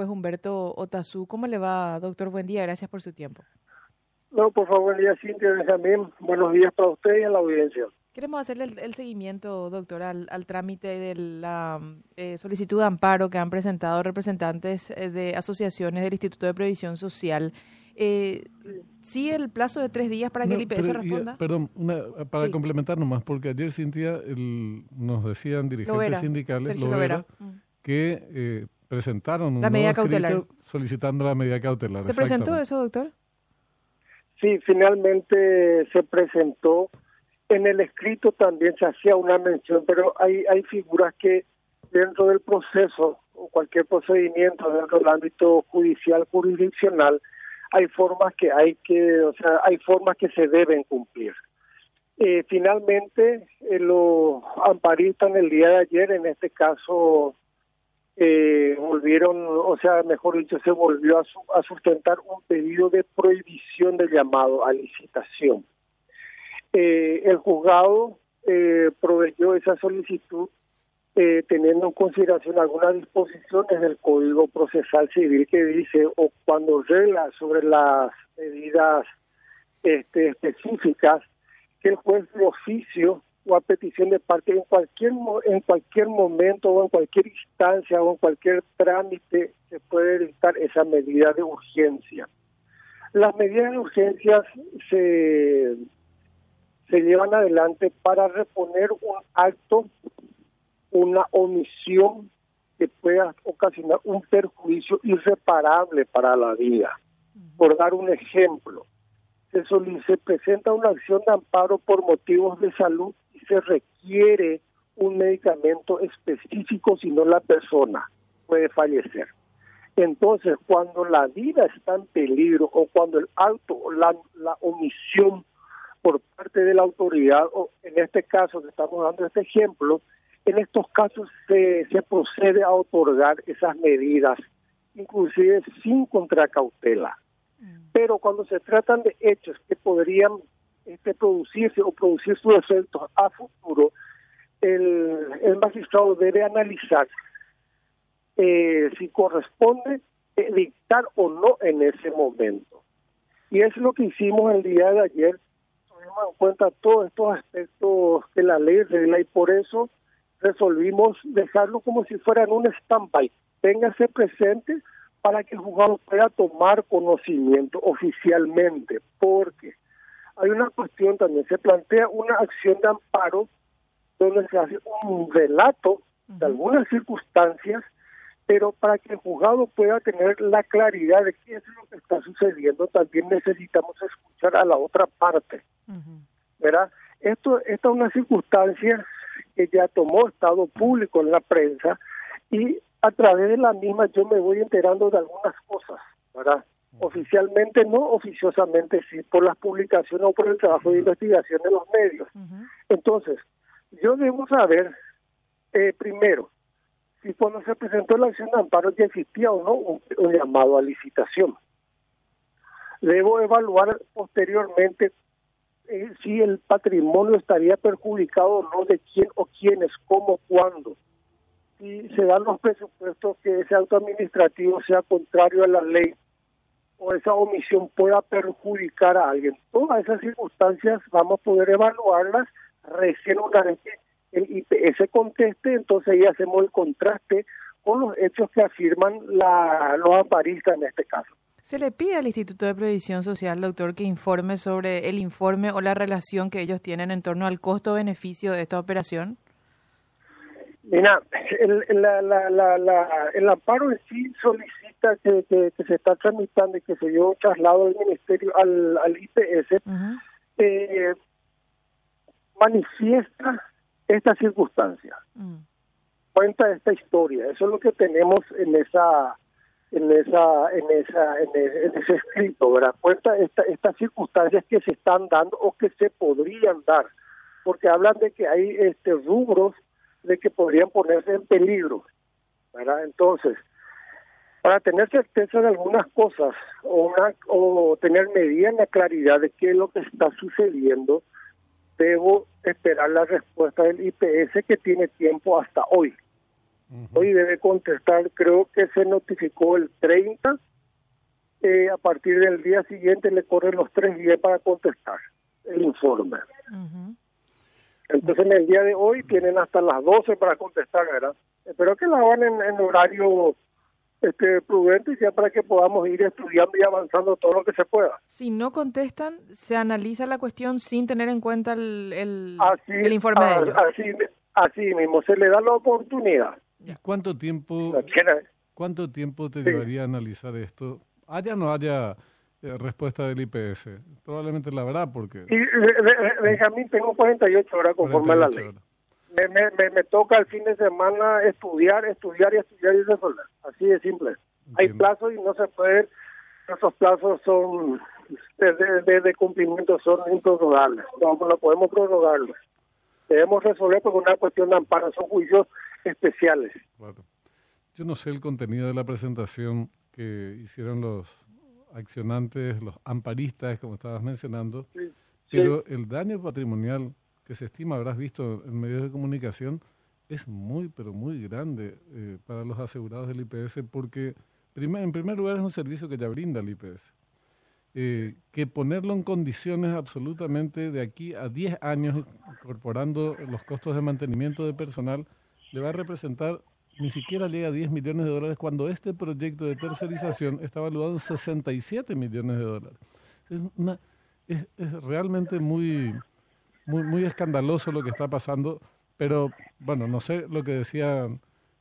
Pues Humberto Otazú, ¿cómo le va, doctor? Buen día, gracias por su tiempo. No, por favor, buen día, Cintia, también. Buenos días para usted y a la audiencia. Queremos hacerle el, seguimiento, doctor, al, trámite de la eh, solicitud de amparo que han presentado representantes eh, de asociaciones del Instituto de Previsión Social. Eh, ¿Sí el plazo de tres días para que el IPS responda? perdón, para complementar nomás, porque ayer, Cintia, nos decían dirigentes sindicales, lo que eh, presentaron un la medida cautelar. solicitando la medida cautelar. ¿Se presentó eso, doctor? Sí, finalmente se presentó. En el escrito también se hacía una mención, pero hay, hay figuras que dentro del proceso o cualquier procedimiento dentro del ámbito judicial jurisdiccional hay formas que hay que, o sea, hay formas que se deben cumplir. Eh, finalmente, eh, los amparistas en el día de ayer, en este caso eh, volvieron, o sea, mejor dicho, se volvió a, sustentar un pedido de prohibición de llamado a licitación. Eh, el juzgado eh, proveyó esa solicitud eh, teniendo en consideración algunas disposiciones del Código Procesal Civil que dice o cuando regla sobre las medidas este, específicas que el juez de oficio o a petición de parte en cualquier en cualquier momento o en cualquier instancia o en cualquier trámite se puede dictar esa medida de urgencia. Las medidas de urgencia se se llevan adelante para reponer un acto, una omisión que pueda ocasionar un perjuicio irreparable para la vida. Por dar un ejemplo, se, se presenta una acción de amparo por motivos de salud requiere un medicamento específico, si no la persona puede fallecer. Entonces, cuando la vida está en peligro o cuando el alto, la, la omisión por parte de la autoridad, o en este caso que estamos dando este ejemplo, en estos casos se, se procede a otorgar esas medidas, inclusive sin contracautela. Mm. Pero cuando se tratan de hechos que podrían este, producirse o producir sus efectos a futuro, el, el magistrado debe analizar eh, si corresponde dictar o no en ese momento. Y es lo que hicimos el día de ayer, tuvimos en cuenta todos estos aspectos que la ley regla y por eso resolvimos dejarlo como si fuera en un stand-by. Téngase presente para que el juzgado pueda tomar conocimiento oficialmente, porque hay una cuestión también, se plantea una acción de amparo donde se hace un relato de algunas circunstancias, pero para que el juzgado pueda tener la claridad de qué es lo que está sucediendo, también necesitamos escuchar a la otra parte. ¿Verdad? Esto, esta es una circunstancia que ya tomó estado público en la prensa y a través de la misma yo me voy enterando de algunas cosas, ¿verdad? Oficialmente no, oficiosamente sí, por las publicaciones o por el trabajo de investigación de los medios. Entonces, yo debo saber, eh, primero, si cuando se presentó la acción de amparo ya existía o no un, llamado a licitación. Debo evaluar posteriormente eh, si el patrimonio estaría perjudicado o no, de quién o quiénes, cómo, cuándo. Si se dan los presupuestos que ese auto administrativo sea contrario a la ley o esa omisión pueda perjudicar a alguien. Todas esas circunstancias vamos a poder evaluarlas recién una vez que el IPS conteste, entonces ahí hacemos el contraste con los hechos que afirman la, los amparistas en este caso. ¿Se le pide al Instituto de Previsión Social, doctor, que informe sobre el informe o la relación que ellos tienen en torno al costo-beneficio de esta operación? Mira, el, la, la, la, el amparo en sí solicita que, se está tramitando y que se dio traslado del ministerio al, al IPS eh, manifiesta esta circunstancia. Mm. cuenta esta historia. Eso es lo que tenemos en esa en esa en esa en, ese escrito verdad cuenta esta, estas circunstancias que se están dando o que se podrían dar porque hablan de que hay este rubros de que podrían ponerse en peligro verdad entonces para tener certeza de algunas cosas o, una, o tener mediana claridad de qué es lo que está sucediendo, debo esperar la respuesta del IPS que tiene tiempo hasta hoy. hoy debe contestar, creo que se notificó el 30, eh, a partir del día siguiente le corren los tres días para contestar el informe. Entonces en el día de hoy tienen hasta las 12 para contestar, ¿verdad? Espero que la hagan en, horario este, prudente ya para que podamos ir estudiando y avanzando todo lo que se pueda. Si no contestan, se analiza la cuestión sin tener en cuenta el, el, informe de ellos. Así, así mismo, se le da la oportunidad. ¿Cuánto tiempo, cuánto tiempo te llevaría a analizar esto? Haya o no haya eh, respuesta del IPS. Probablemente la verdad, porque... Y, Benjamín, tengo 48 horas conforme a la ley. Me, me, me, toca el fin de semana estudiar, estudiar y estudiar y resolver. Así de simple. Hay plazos y no se puede... Esos plazos son de, de, cumplimiento son improrrogables. No, no podemos prorrogarlos. Debemos resolver por una cuestión de amparo. Son juicios especiales. Yo no sé el contenido de la presentación que hicieron los accionantes, los amparistas, como estabas mencionando, pero el daño patrimonial que se estima, habrás visto en medios de comunicación, es muy, pero muy grande eh, para los asegurados del IPS porque, primer, en primer lugar, es un servicio que ya brinda el IPS. Eh, que ponerlo en condiciones absolutamente de aquí a 10 años, incorporando los costos de mantenimiento de personal, le va a representar ni siquiera llega a 10 millones de dólares cuando este proyecto de tercerización está valuado en 67 millones de dólares. Es, es, realmente muy, muy, muy escandaloso lo que está pasando, pero bueno, no sé lo que decían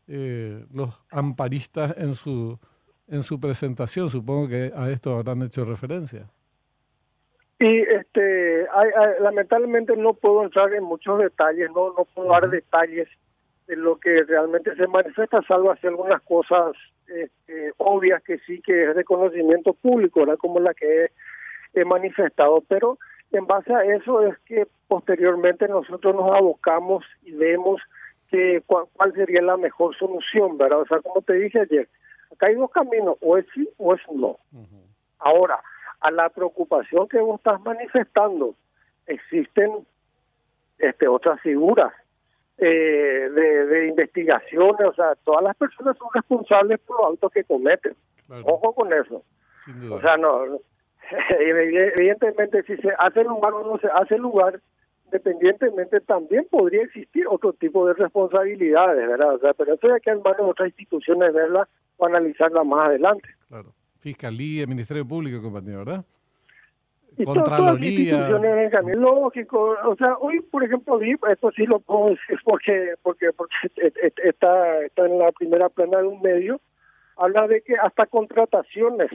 eh, los amparistas en su, en su presentación, supongo que a esto habrán hecho referencia. Y este, lamentablemente no puedo entrar en muchos detalles, no, no puedo dar detalles de lo que realmente se manifiesta, salvo hacer algunas cosas este, obvias que sí que es de conocimiento público, ¿verdad? como la que he, manifestado, pero en base a eso es que posteriormente nosotros nos abocamos y vemos que cuál, sería la mejor solución, ¿verdad? O sea, como te dije ayer, acá hay dos caminos, o es sí o es no. Ahora, a la preocupación que vos estás manifestando, existen este otras figuras eh, de, investigaciones, o sea, todas las personas son responsables por los actos que cometen. Ojo con eso. O sea, no, evidentemente si se hace lugar o no se hace lugar, independientemente también podría existir otro tipo de responsabilidades, ¿verdad? O sea, pero eso ya queda en manos de otras instituciones verla o analizarla más adelante. Claro. Fiscalía, Ministerio Público, compañero, ¿verdad? y Contraloría. Todas lógico. O sea, hoy, por ejemplo, esto sí lo puedo decir porque, porque, porque está, está en la primera plana de un medio, habla de que hasta contrataciones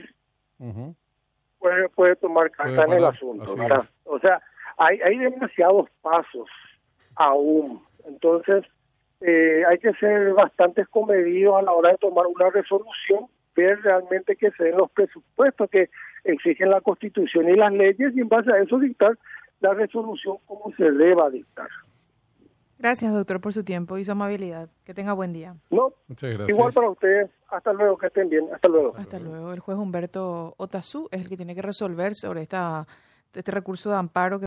puede, puede tomar carta en el asunto. O sea, hay, hay demasiados pasos aún. Entonces, eh, hay que ser bastante comedidos a la hora de tomar una resolución, ver realmente que se den los presupuestos que exigen la Constitución y las leyes y en base a eso dictar la resolución como se deba dictar. Gracias, doctor, por su tiempo y su amabilidad. Que tenga buen día. No, Muchas gracias. igual para ustedes. Hasta luego, que estén bien. Hasta luego. Hasta luego. El juez Humberto Otazú es el que tiene que resolver sobre esta, este recurso de amparo que